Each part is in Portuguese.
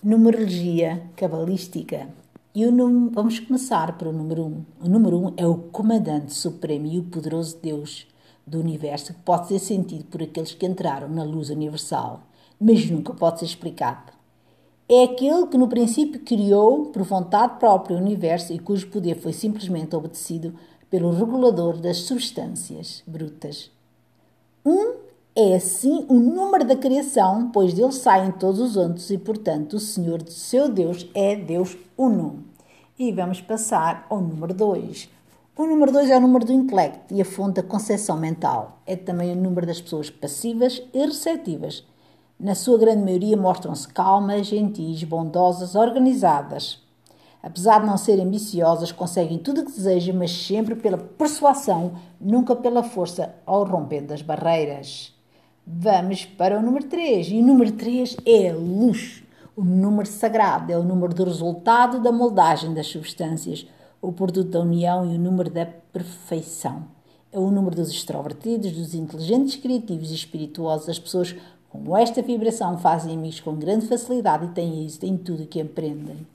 Numerologia cabalística. E o vamos começar pelo número 1. Um. O número 1 um é o comandante supremo e o poderoso Deus do universo que pode ser sentido por aqueles que entraram na luz universal, mas nunca pode ser explicado. É aquele que no princípio criou por vontade própria o universo e cujo poder foi simplesmente obedecido pelo regulador das substâncias brutas. Um é assim o número da criação, pois dele saem todos os outros e, portanto, o Senhor, seu Deus, é Deus Uno. E vamos passar ao número 2. O número 2 é o número do intelecto e a fonte da concepção mental. É também o número das pessoas passivas e receptivas. Na sua grande maioria mostram-se calmas, gentis, bondosas, organizadas. Apesar de não serem ambiciosas, conseguem tudo o que desejam, mas sempre pela persuasão, nunca pela força ao romper das barreiras. Vamos para o número 3. E o número 3 é luz. O número sagrado é o número do resultado da moldagem das substâncias o produto da união e o número da perfeição. É o número dos extrovertidos, dos inteligentes, criativos e espirituosos. As pessoas com esta vibração fazem amigos com grande facilidade e têm êxito em tudo que empreendem.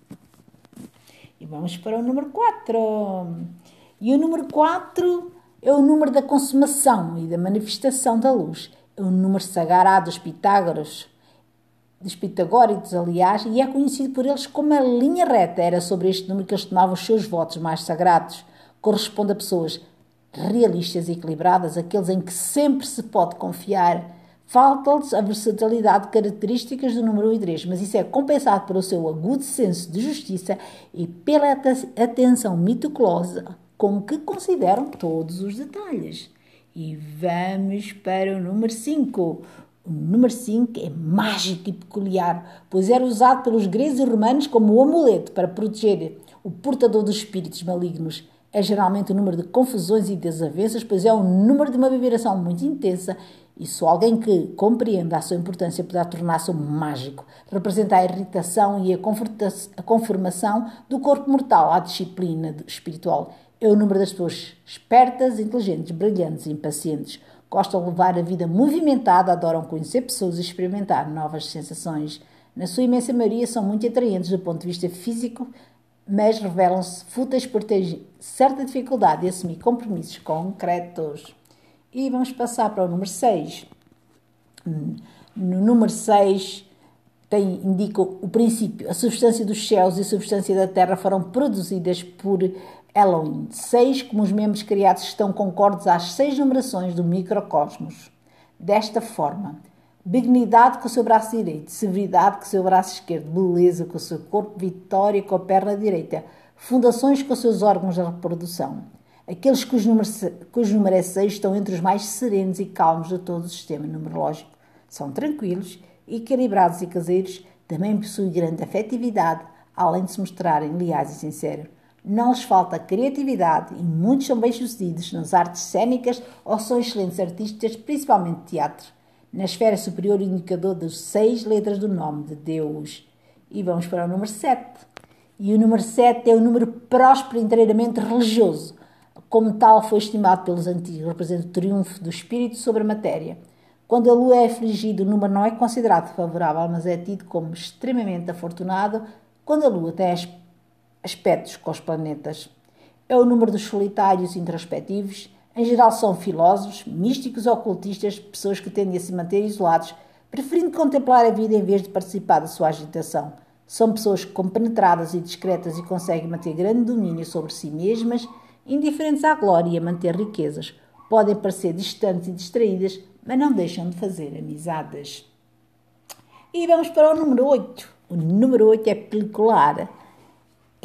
E vamos para o número 4. E o número 4 é o número da consumação e da manifestação da luz. O número sagrado dos Pitágoras, dos pitagóricos, aliás, e é conhecido por eles como a linha reta. Era sobre este número que eles tomavam os seus votos mais sagrados. Corresponde a pessoas realistas e equilibradas, aqueles em que sempre se pode confiar. Falta-lhes a versatilidade características do número 1 e 3, mas isso é compensado pelo seu agudo senso de justiça e pela atenção meticulosa com que consideram todos os detalhes. E vamos para o número 5. O número 5 é mágico e peculiar, pois era usado pelos gregos e romanos como amuleto para proteger o portador dos espíritos malignos. É geralmente o número de confusões e desavenças, pois é o número de uma vibração muito intensa e só alguém que compreenda a sua importância poderá tornar-se um mágico. Representa a irritação e a, a conformação do corpo mortal à disciplina espiritual. É o número das pessoas espertas, inteligentes, brilhantes e impacientes Gostam de levar a vida movimentada, adoram conhecer pessoas e experimentar novas sensações. Na sua imensa maioria, são muito atraentes do ponto de vista físico, mas revelam-se fúteis por ter certa dificuldade em assumir compromissos concretos. E vamos passar para o número 6. No número 6 tem, indica o princípio: a substância dos céus e a substância da terra foram produzidas por Elohim. Seis, como os membros criados estão concordes às seis numerações do microcosmos. Desta forma, benignidade com o seu braço direito, severidade com o seu braço esquerdo, beleza com o seu corpo, vitória com a perna direita, fundações com os seus órgãos de reprodução. Aqueles cujo número, cujo número é 6 estão entre os mais serenos e calmos de todo o sistema numerológico. São tranquilos, equilibrados e caseiros, também possuem grande afetividade, além de se mostrarem leais e sinceros. Não lhes falta criatividade e muitos são bem-sucedidos nas artes cênicas ou são excelentes artistas, principalmente teatro. Na esfera superior, o indicador das seis letras do nome de Deus. E vamos para o número 7. E o número 7 é o número próspero inteiramente religioso. Como tal, foi estimado pelos antigos, representa o triunfo do espírito sobre a matéria. Quando a lua é afligida, o número não é considerado favorável, mas é tido como extremamente afortunado quando a lua tem as aspectos com os planetas. É o número dos solitários introspectivos, em geral são filósofos, místicos ocultistas, pessoas que tendem a se manter isolados, preferindo contemplar a vida em vez de participar da sua agitação. São pessoas compenetradas e discretas e conseguem manter grande domínio sobre si mesmas, indiferentes à glória e a manter riquezas. Podem parecer distantes e distraídas, mas não deixam de fazer amizades. E vamos para o número 8. O número 8 é peculiar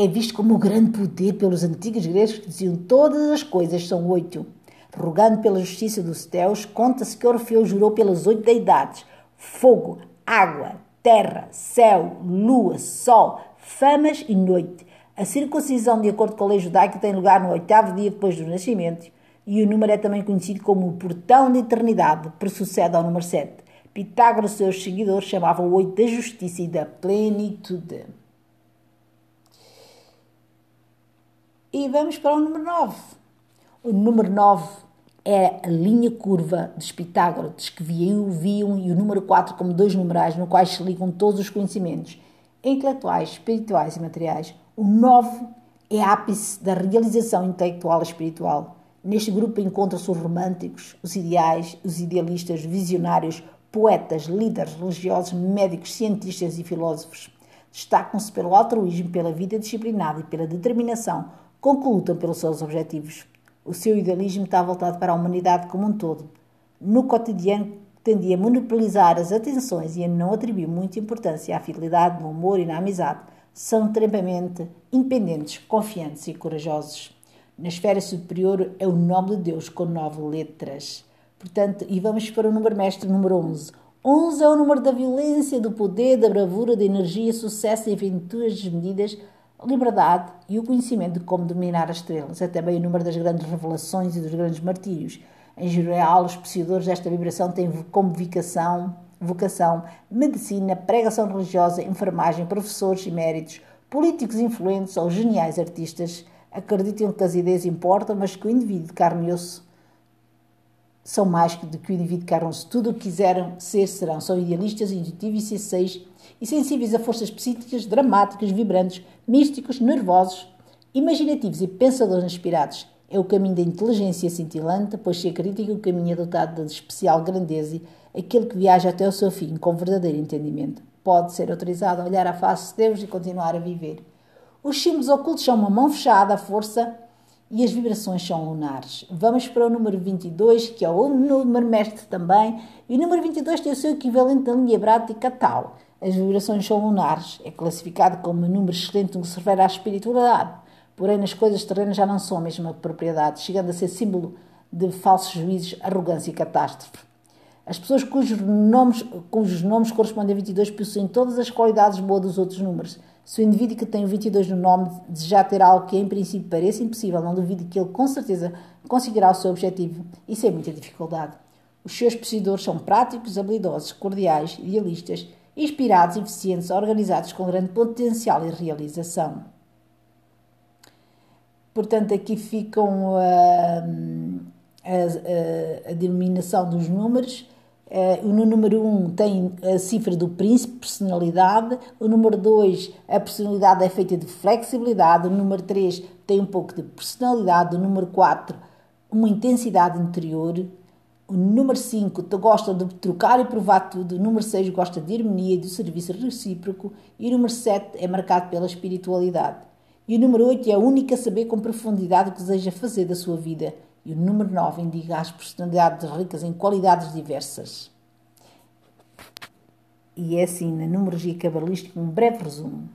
é visto como o grande poder pelos antigos gregos que diziam todas as coisas são oito. Rogando pela justiça dos céus, conta-se que Orfeu jurou pelas oito deidades: fogo, água, terra, céu, lua, sol, famas e noite. A circuncisão, de acordo com a lei judaica, tem lugar no oitavo dia depois do nascimento e o número é também conhecido como o portão da eternidade, por sucede ao número 7. Pitágoras e seus seguidores chamavam o oito da justiça e da plenitude. E vamos para o número 9. O número 9 é a linha curva dos Pitágoras, que viam, viam e o número 4 como dois numerais no quais se ligam todos os conhecimentos. intelectuais, espirituais e materiais. O 9 é ápice da realização intelectual e espiritual. Neste grupo encontram-se os românticos, os ideais, os idealistas, visionários, poetas, líderes religiosos, médicos, cientistas e filósofos. Destacam-se pelo altruísmo, pela vida disciplinada e pela determinação lutam pelos seus objetivos. O seu idealismo está voltado para a humanidade como um todo. No cotidiano, tendia a monopolizar as atenções e a não atribuir muita importância à fidelidade, no amor e na amizade. São extremamente independentes, confiantes e corajosos. Na esfera superior é o nome de Deus com nove letras. Portanto, e vamos para o número mestre número 11. 11 é o número da violência, do poder, da bravura, da energia, sucesso e aventuras desmedidas, liberdade e o conhecimento de como dominar as estrelas. É também o número das grandes revelações e dos grandes martírios. Em geral, os possuidores desta vibração têm como vocação, vocação medicina, pregação religiosa, enfermagem, professores e méritos, políticos influentes ou geniais artistas. Acreditam que as ideias importam, mas que o indivíduo de carne e osso são mais do que o indivíduo carnão-se. Tudo o que quiseram ser serão. São idealistas, intuitivos e sensíveis e sensíveis a forças psíquicas, dramáticas, vibrantes, místicos, nervosos, imaginativos e pensadores inspirados. É o caminho da inteligência cintilante, pois se acredita que o caminho é dotado de especial grandeza, aquele que viaja até o seu fim com verdadeiro entendimento. Pode ser autorizado a olhar à face de Deus e continuar a viver. Os símbolos ocultos são uma mão fechada, a força e as vibrações são lunares. Vamos para o número 22, que é o número mestre também, e o número 22 tem o seu equivalente na linha brática tal. As vibrações são lunares, é classificado como um número excelente no que se refere à espiritualidade, porém nas coisas terrenas já não são a mesma propriedade, chegando a ser símbolo de falsos juízes, arrogância e catástrofe. As pessoas cujos nomes, cujos nomes correspondem a 22 possuem todas as qualidades boas dos outros números, se o indivíduo que tem o 22 no nome desejar ter algo que em princípio parece impossível, não duvide que ele com certeza conseguirá o seu objetivo e sem muita dificuldade. Os seus possuidores são práticos, habilidosos, cordiais, idealistas, inspirados, eficientes, organizados com grande potencial e realização. Portanto, aqui ficam a, a, a, a denominação dos números Uh, o número 1 um tem a cifra do príncipe, personalidade. O número 2, a personalidade é feita de flexibilidade. O número 3 tem um pouco de personalidade. O número 4, uma intensidade interior. O número 5 gosta de trocar e provar tudo. O número 6 gosta de harmonia e do serviço recíproco. E o número 7 é marcado pela espiritualidade. E o número 8 é a única a saber com profundidade o que deseja fazer da sua vida. E o número 9 indica as personalidades ricas em qualidades diversas. E é assim, na numerologia cabalística, um breve resumo.